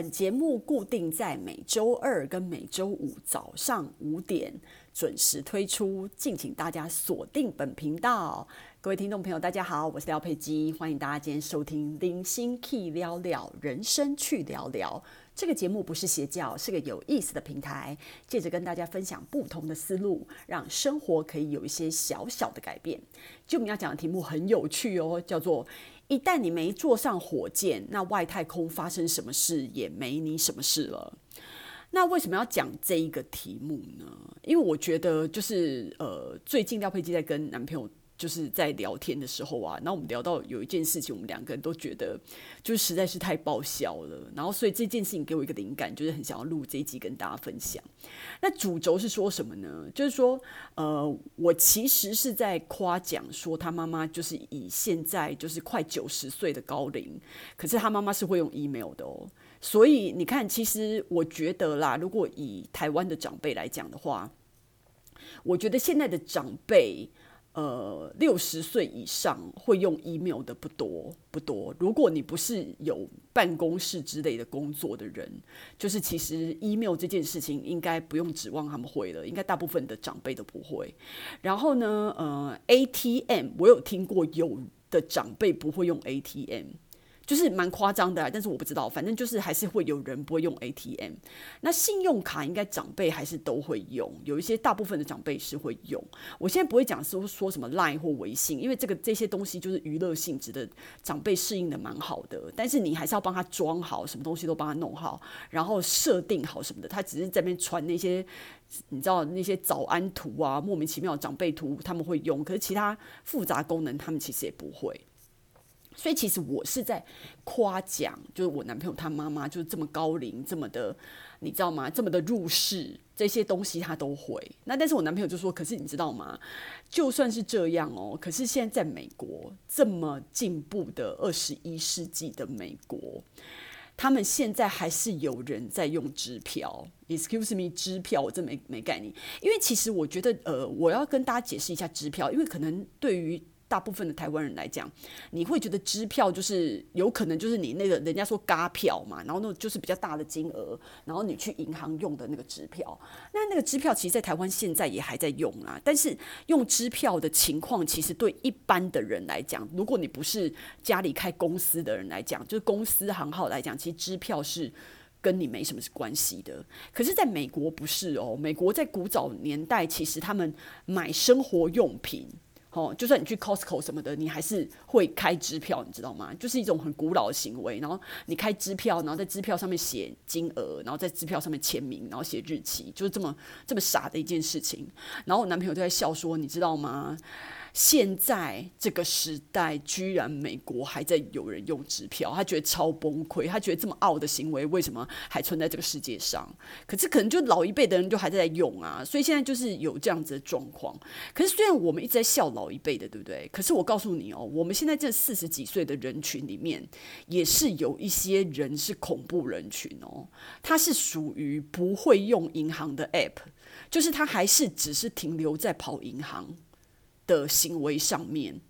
本节目固定在每周二跟每周五早上五点准时推出，敬请大家锁定本频道。各位听众朋友，大家好，我是廖佩基，欢迎大家今天收听《零星 Key 聊聊人生去聊聊》。这个节目不是邪教，是个有意思的平台，借着跟大家分享不同的思路，让生活可以有一些小小的改变。就我们要讲的题目很有趣哦，叫做。一旦你没坐上火箭，那外太空发生什么事也没你什么事了。那为什么要讲这一个题目呢？因为我觉得就是呃，最近廖佩基在跟男朋友。就是在聊天的时候啊，然后我们聊到有一件事情，我们两个人都觉得就实在是太爆笑了，然后所以这件事情给我一个灵感，就是很想要录这一集跟大家分享。那主轴是说什么呢？就是说，呃，我其实是在夸奖说他妈妈就是以现在就是快九十岁的高龄，可是他妈妈是会用 email 的哦。所以你看，其实我觉得啦，如果以台湾的长辈来讲的话，我觉得现在的长辈。呃，六十岁以上会用 email 的不多不多。如果你不是有办公室之类的工作的人，就是其实 email 这件事情应该不用指望他们会了，应该大部分的长辈都不会。然后呢，呃，ATM 我有听过有的长辈不会用 ATM。就是蛮夸张的，但是我不知道，反正就是还是会有人不会用 ATM。那信用卡应该长辈还是都会用，有一些大部分的长辈是会用。我现在不会讲说说什么 Line 或微信，因为这个这些东西就是娱乐性质的，长辈适应的蛮好的。但是你还是要帮他装好，什么东西都帮他弄好，然后设定好什么的。他只是在那边传那些，你知道那些早安图啊，莫名其妙的长辈图他们会用，可是其他复杂功能他们其实也不会。所以其实我是在夸奖，就是我男朋友他妈妈就是这么高龄，这么的，你知道吗？这么的入世，这些东西他都会。那但是我男朋友就说：“可是你知道吗？就算是这样哦，可是现在在美国这么进步的二十一世纪的美国，他们现在还是有人在用支票。Excuse me，支票我真没没概念。因为其实我觉得，呃，我要跟大家解释一下支票，因为可能对于。大部分的台湾人来讲，你会觉得支票就是有可能就是你那个人家说嘎票嘛，然后那就是比较大的金额，然后你去银行用的那个支票。那那个支票其实，在台湾现在也还在用啊。但是用支票的情况，其实对一般的人来讲，如果你不是家里开公司的人来讲，就是公司行号来讲，其实支票是跟你没什么关系的。可是，在美国不是哦，美国在古早年代，其实他们买生活用品。哦，就算你去 Costco 什么的，你还是会开支票，你知道吗？就是一种很古老的行为。然后你开支票，然后在支票上面写金额，然后在支票上面签名，然后写日期，就是这么这么傻的一件事情。然后我男朋友就在笑说：“你知道吗？”现在这个时代，居然美国还在有人用支票，他觉得超崩溃。他觉得这么傲的行为，为什么还存在这个世界上？可是可能就老一辈的人就还在用啊，所以现在就是有这样子的状况。可是虽然我们一直在笑老一辈的，对不对？可是我告诉你哦，我们现在这四十几岁的人群里面，也是有一些人是恐怖人群哦。他是属于不会用银行的 app，就是他还是只是停留在跑银行。的行为上面，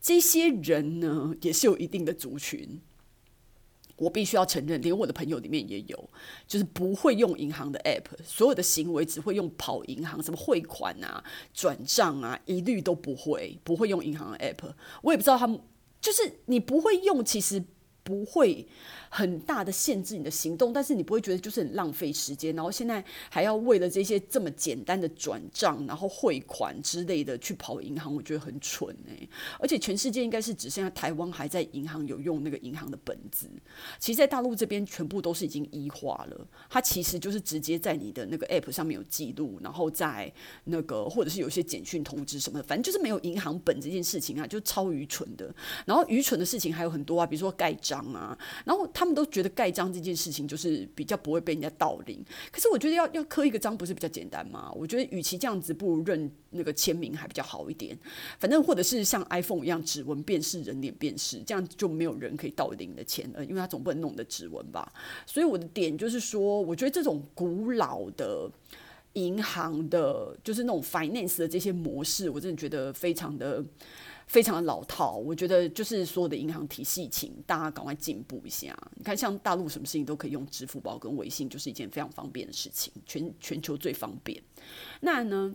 这些人呢也是有一定的族群。我必须要承认，连我的朋友里面也有，就是不会用银行的 app，所有的行为只会用跑银行，什么汇款啊、转账啊，一律都不会，不会用银行的 app。我也不知道他们，就是你不会用，其实不会。很大的限制你的行动，但是你不会觉得就是很浪费时间，然后现在还要为了这些这么简单的转账，然后汇款之类的去跑银行，我觉得很蠢欸。而且全世界应该是只剩下台湾还在银行有用那个银行的本子，其实，在大陆这边全部都是已经 E 化了。它其实就是直接在你的那个 App 上面有记录，然后在那个或者是有些简讯通知什么的，反正就是没有银行本这件事情啊，就超愚蠢的。然后愚蠢的事情还有很多啊，比如说盖章啊，然后他。他们都觉得盖章这件事情就是比较不会被人家盗领，可是我觉得要要刻一个章不是比较简单吗？我觉得与其这样子，不如认那个签名还比较好一点。反正或者是像 iPhone 一样指纹辨识、人脸辨识，这样就没有人可以盗领的钱了，因为他总不能弄的指纹吧。所以我的点就是说，我觉得这种古老的银行的，就是那种 finance 的这些模式，我真的觉得非常的。非常的老套。我觉得就是所有的银行体系，请大家赶快进步一下。你看，像大陆什么事情都可以用支付宝跟微信，就是一件非常方便的事情，全全球最方便。那呢，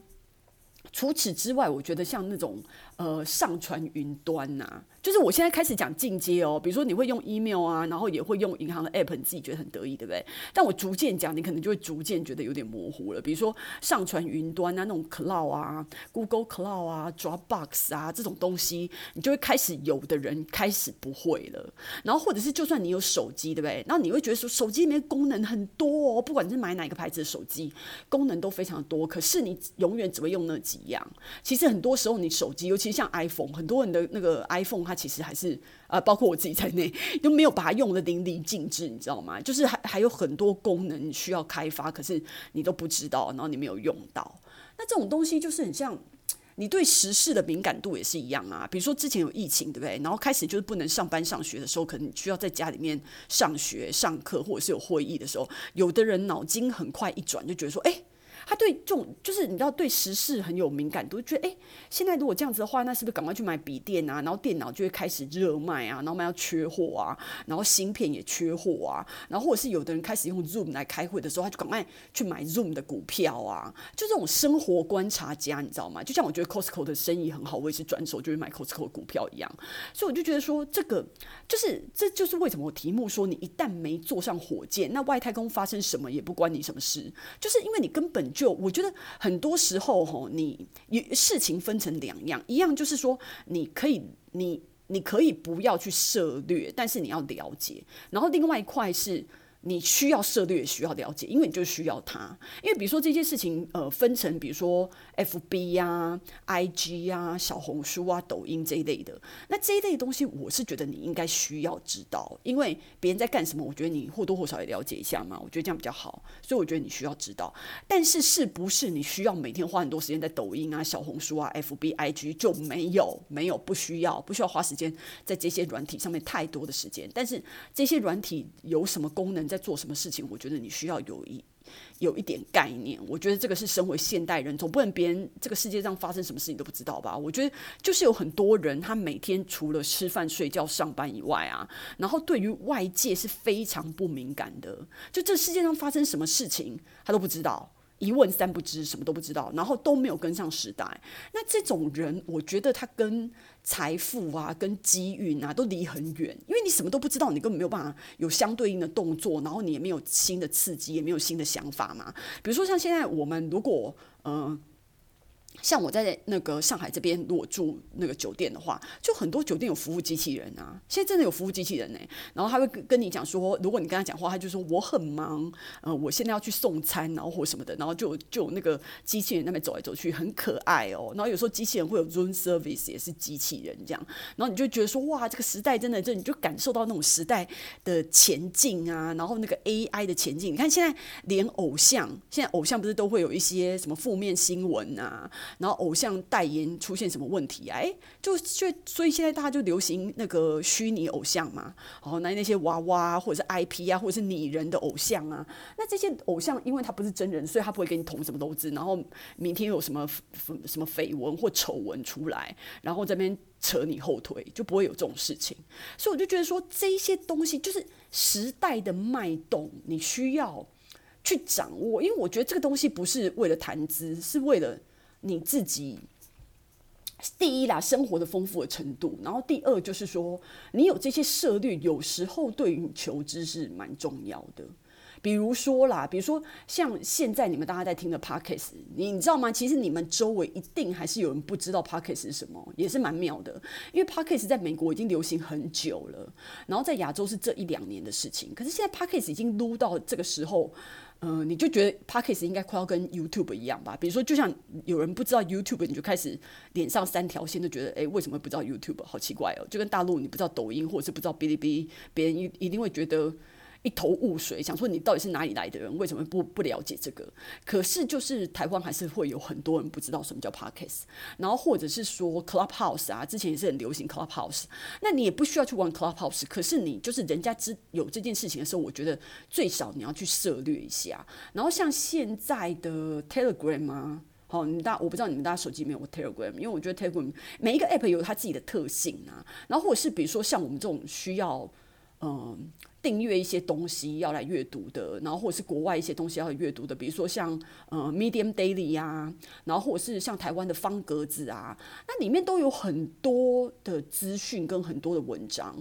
除此之外，我觉得像那种呃上传云端呐、就是我现在开始讲进阶哦，比如说你会用 email 啊，然后也会用银行的 app，你自己觉得很得意，对不对？但我逐渐讲，你可能就会逐渐觉得有点模糊了。比如说上传云端啊，那种 cloud 啊，Google Cloud 啊，Dropbox 啊这种东西，你就会开始有的人开始不会了。然后或者是就算你有手机，对不对？然后你会觉得说手机里面功能很多哦，不管是买哪个牌子的手机，功能都非常多，可是你永远只会用那几样。其实很多时候你手机，尤其像 iPhone，很多人的那个 iPhone。它其实还是呃，包括我自己在内，都没有把它用得淋漓尽致，你知道吗？就是还还有很多功能需要开发，可是你都不知道，然后你没有用到。那这种东西就是很像你对时事的敏感度也是一样啊。比如说之前有疫情，对不对？然后开始就是不能上班上学的时候，可能需要在家里面上学上课，或者是有会议的时候，有的人脑筋很快一转，就觉得说，哎。他对这种就是你知道对时事很有敏感度，觉得诶，现在如果这样子的话，那是不是赶快去买笔电啊？然后电脑就会开始热卖啊，然后卖要缺货啊，然后芯片也缺货啊，然后或者是有的人开始用 Zoom 来开会的时候，他就赶快去买 Zoom 的股票啊。就这种生活观察家，你知道吗？就像我觉得 Costco 的生意很好，我也是转手就会买 Costco 的股票一样。所以我就觉得说，这个就是这就是为什么我题目说，你一旦没坐上火箭，那外太空发生什么也不关你什么事，就是因为你根本。就我觉得很多时候吼，你事情分成两样，一样就是说你可以你你可以不要去涉略，但是你要了解，然后另外一块是。你需要涉猎，需要了解，因为你就需要它。因为比如说这些事情，呃，分成比如说 FB 呀、啊、IG 呀、啊、小红书啊、抖音这一类的，那这一类东西，我是觉得你应该需要知道，因为别人在干什么，我觉得你或多或少也了解一下嘛。我觉得这样比较好，所以我觉得你需要知道。但是是不是你需要每天花很多时间在抖音啊、小红书啊、FB、IG 就没有？没有，不需要，不需要花时间在这些软体上面太多的时间。但是这些软体有什么功能？在做什么事情，我觉得你需要有一有一点概念。我觉得这个是身为现代人，总不能别人这个世界上发生什么事情都不知道吧？我觉得就是有很多人，他每天除了吃饭、睡觉、上班以外啊，然后对于外界是非常不敏感的。就这世界上发生什么事情，他都不知道。一问三不知，什么都不知道，然后都没有跟上时代。那这种人，我觉得他跟财富啊、跟机遇啊都离很远，因为你什么都不知道，你根本没有办法有相对应的动作，然后你也没有新的刺激，也没有新的想法嘛。比如说像现在我们如果嗯。像我在那个上海这边，如果住那个酒店的话，就很多酒店有服务机器人啊。现在真的有服务机器人呢、然后他会跟你讲说，如果你跟他讲话，他就说我很忙，呃，我现在要去送餐，然后或什么的，然后就就那个机器人那边走来走去，很可爱哦。然后有时候机器人会有 room service，也是机器人这样，然后你就觉得说，哇，这个时代真的，这你就感受到那种时代的前进啊，然后那个 AI 的前进。你看现在连偶像，现在偶像不是都会有一些什么负面新闻啊？然后偶像代言出现什么问题啊？哎，就就所以现在大家就流行那个虚拟偶像嘛，哦，那那些娃娃或者是 IP 啊，或者是拟人的偶像啊，那这些偶像因为他不是真人，所以他不会给你捅什么篓子，然后明天有什么什么绯闻或丑闻出来，然后这边扯你后腿，就不会有这种事情。所以我就觉得说，这些东西就是时代的脉动，你需要去掌握，因为我觉得这个东西不是为了谈资，是为了。你自己第一啦，生活的丰富的程度，然后第二就是说，你有这些涉猎，有时候对于求知是蛮重要的。比如说啦，比如说像现在你们大家在听的 Podcast，你你知道吗？其实你们周围一定还是有人不知道 Podcast 是什么，也是蛮妙的。因为 Podcast 在美国已经流行很久了，然后在亚洲是这一两年的事情。可是现在 Podcast 已经撸到这个时候。嗯、你就觉得 Podcast 应该快要跟 YouTube 一样吧？比如说，就像有人不知道 YouTube，你就开始脸上三条线，就觉得，诶，为什么不知道 YouTube？好奇怪哦！就跟大陆你不知道抖音，或者是不知道哔哩哔哩，别人一一定会觉得。一头雾水，想说你到底是哪里来的人？为什么不不了解这个？可是就是台湾还是会有很多人不知道什么叫 Podcast，然后或者是说 Clubhouse 啊，之前也是很流行 Clubhouse。那你也不需要去玩 Clubhouse，可是你就是人家知有这件事情的时候，我觉得最少你要去涉猎一下。然后像现在的 Telegram 啊。好，你大我不知道你们大家手机没有 Telegram，因为我觉得 Telegram 每一个 App 有它自己的特性啊。然后或者是比如说像我们这种需要嗯订阅一些东西要来阅读的，然后或者是国外一些东西要来阅读的，比如说像嗯 Medium Daily 呀、啊，然后或者是像台湾的方格子啊，那里面都有很多的资讯跟很多的文章。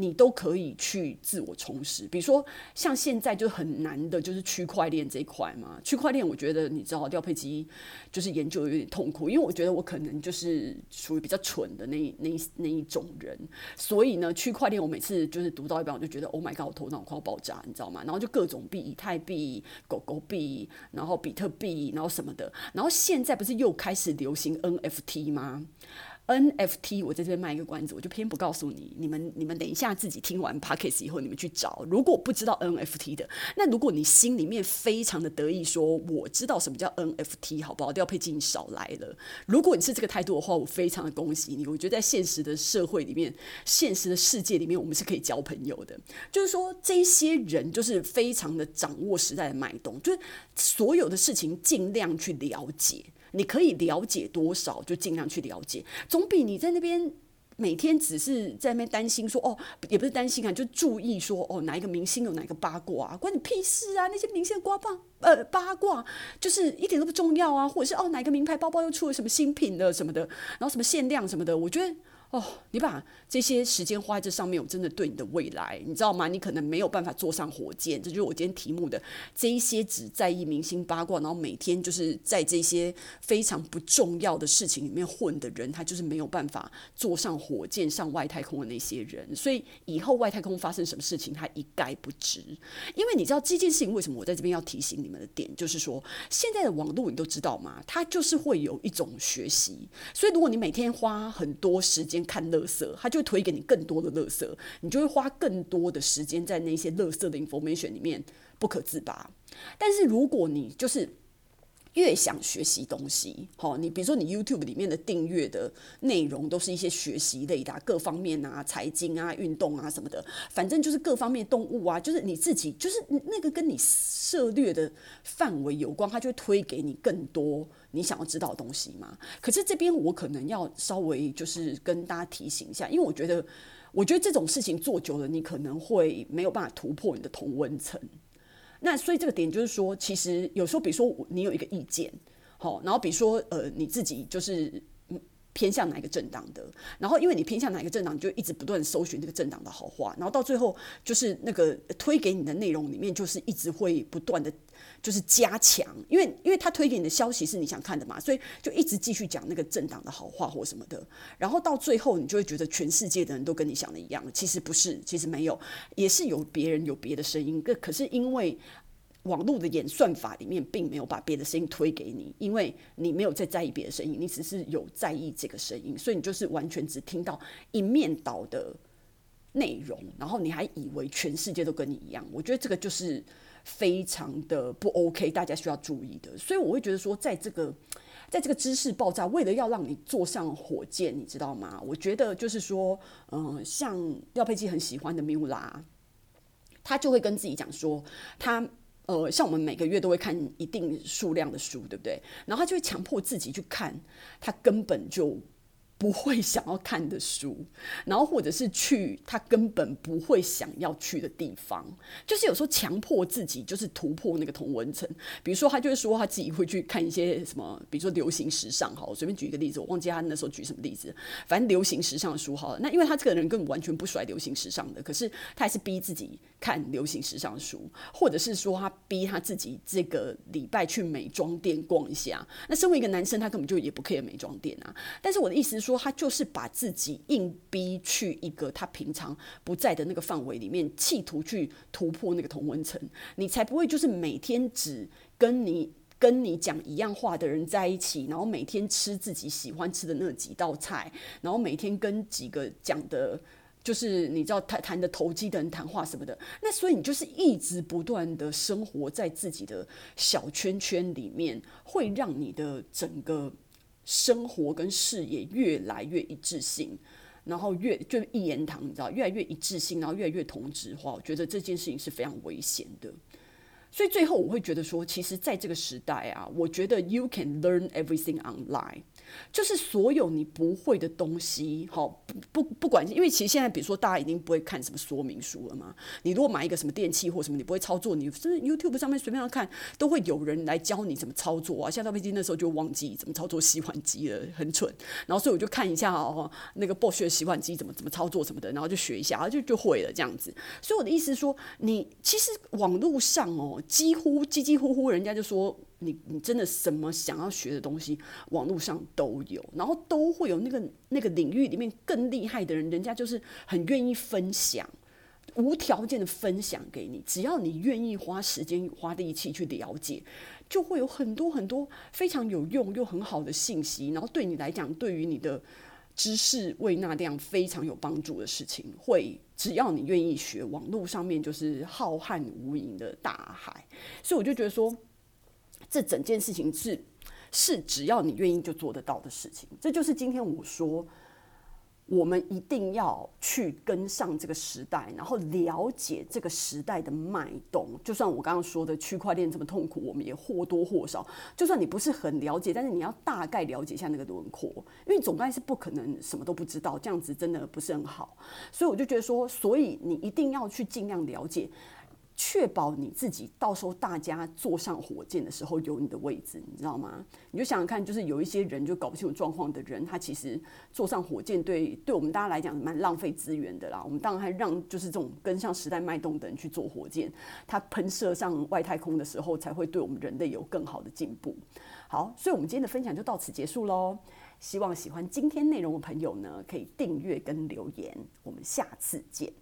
你都可以去自我充实，比如说像现在就很难的，就是区块链这一块嘛。区块链，我觉得你知道，廖佩基就是研究有点痛苦，因为我觉得我可能就是属于比较蠢的那那那一种人，所以呢，区块链我每次就是读到一半，我就觉得 Oh my God，我头脑快要爆炸，你知道吗？然后就各种币，以太币、狗狗币，然后比特币，然后什么的，然后现在不是又开始流行 NFT 吗？NFT，我在这边卖一个关子，我就偏不告诉你。你们你们等一下自己听完 Podcast 以后，你们去找。如果不知道 NFT 的，那如果你心里面非常的得意，说我知道什么叫 NFT，好不好？廖佩金少来了。如果你是这个态度的话，我非常的恭喜你。我觉得在现实的社会里面，现实的世界里面，我们是可以交朋友的。就是说，这些人就是非常的掌握时代的脉动，就是所有的事情尽量去了解。你可以了解多少，就尽量去了解，总比你在那边每天只是在那边担心说哦，也不是担心啊，就注意说哦，哪一个明星有哪个八卦啊，关你屁事啊！那些明星的瓜棒呃八卦就是一点都不重要啊，或者是哦，哪个名牌包包又出了什么新品了什么的，然后什么限量什么的，我觉得。哦，你把这些时间花在这上面，我真的对你的未来，你知道吗？你可能没有办法坐上火箭，这就是我今天题目的这一些只在意明星八卦，然后每天就是在这些非常不重要的事情里面混的人，他就是没有办法坐上火箭上外太空的那些人。所以以后外太空发生什么事情，他一概不知。因为你知道这件事情为什么我在这边要提醒你们的点，就是说现在的网络你都知道吗？它就是会有一种学习，所以如果你每天花很多时间。看垃圾，他就会推给你更多的垃圾，你就会花更多的时间在那些垃圾的 information 里面不可自拔。但是如果你就是越想学习东西，好，你比如说你 YouTube 里面的订阅的内容都是一些学习类的，各方面啊，财经啊，运动啊什么的，反正就是各方面动物啊，就是你自己就是那个跟你涉猎的范围有关，他就会推给你更多。你想要知道的东西吗？可是这边我可能要稍微就是跟大家提醒一下，因为我觉得，我觉得这种事情做久了，你可能会没有办法突破你的同温层。那所以这个点就是说，其实有时候，比如说你有一个意见，好，然后比如说呃你自己就是。偏向哪一个政党的，然后因为你偏向哪一个政党，你就一直不断搜寻这个政党的好话，然后到最后就是那个推给你的内容里面，就是一直会不断的，就是加强，因为因为他推给你的消息是你想看的嘛，所以就一直继续讲那个政党的好话或什么的，然后到最后你就会觉得全世界的人都跟你想的一样，其实不是，其实没有，也是有别人有别的声音，可可是因为。网络的演算法里面并没有把别的声音推给你，因为你没有在在意别的声音，你只是有在意这个声音，所以你就是完全只听到一面倒的内容，然后你还以为全世界都跟你一样。我觉得这个就是非常的不 OK，大家需要注意的。所以我会觉得说，在这个在这个知识爆炸，为了要让你坐上火箭，你知道吗？我觉得就是说，嗯、像廖佩基很喜欢的米乌拉，他就会跟自己讲说，他。呃，像我们每个月都会看一定数量的书，对不对？然后他就会强迫自己去看，他根本就。不会想要看的书，然后或者是去他根本不会想要去的地方，就是有时候强迫自己就是突破那个同文层。比如说，他就会说他自己会去看一些什么，比如说流行时尚，好，我随便举一个例子，我忘记他那时候举什么例子，反正流行时尚的书好了。那因为他这个人根本完全不甩流行时尚的，可是他还是逼自己看流行时尚的书，或者是说他逼他自己这个礼拜去美妆店逛一下。那身为一个男生，他根本就也不 care 美妆店啊。但是我的意思是说。说他就是把自己硬逼去一个他平常不在的那个范围里面，企图去突破那个同温层，你才不会就是每天只跟你跟你讲一样话的人在一起，然后每天吃自己喜欢吃的那几道菜，然后每天跟几个讲的，就是你知道谈谈的投机的人谈话什么的。那所以你就是一直不断的生活在自己的小圈圈里面，会让你的整个。生活跟事业越来越一致性，然后越就一言堂，你知道，越来越一致性，然后越来越同质化。我觉得这件事情是非常危险的。所以最后我会觉得说，其实在这个时代啊，我觉得 you can learn everything online。就是所有你不会的东西，好不不不管，因为其实现在比如说大家已经不会看什么说明书了嘛。你如果买一个什么电器或什么，你不会操作，你甚至 YouTube 上面随便上看，都会有人来教你怎么操作啊。像赵飞机那时候就忘记怎么操作洗碗机了，很蠢。然后所以我就看一下哦，那个 Bosch 的洗碗机怎么怎么操作什么的，然后就学一下，然后就就会了这样子。所以我的意思是说，你其实网络上哦，几乎几几乎乎人家就说。你你真的什么想要学的东西，网络上都有，然后都会有那个那个领域里面更厉害的人，人家就是很愿意分享，无条件的分享给你，只要你愿意花时间花力气去了解，就会有很多很多非常有用又很好的信息，然后对你来讲，对于你的知识胃纳量非常有帮助的事情，会只要你愿意学，网络上面就是浩瀚无垠的大海，所以我就觉得说。这整件事情是是只要你愿意就做得到的事情，这就是今天我说我们一定要去跟上这个时代，然后了解这个时代的脉动。就算我刚刚说的区块链这么痛苦，我们也或多或少，就算你不是很了解，但是你要大概了解一下那个轮廓，因为总该是不可能什么都不知道，这样子真的不是很好。所以我就觉得说，所以你一定要去尽量了解。确保你自己到时候大家坐上火箭的时候有你的位置，你知道吗？你就想想看，就是有一些人就搞不清楚状况的人，他其实坐上火箭对对我们大家来讲蛮浪费资源的啦。我们当然还让就是这种跟上时代脉动的人去坐火箭，他喷射上外太空的时候，才会对我们人类有更好的进步。好，所以我们今天的分享就到此结束喽。希望喜欢今天内容的朋友呢，可以订阅跟留言。我们下次见。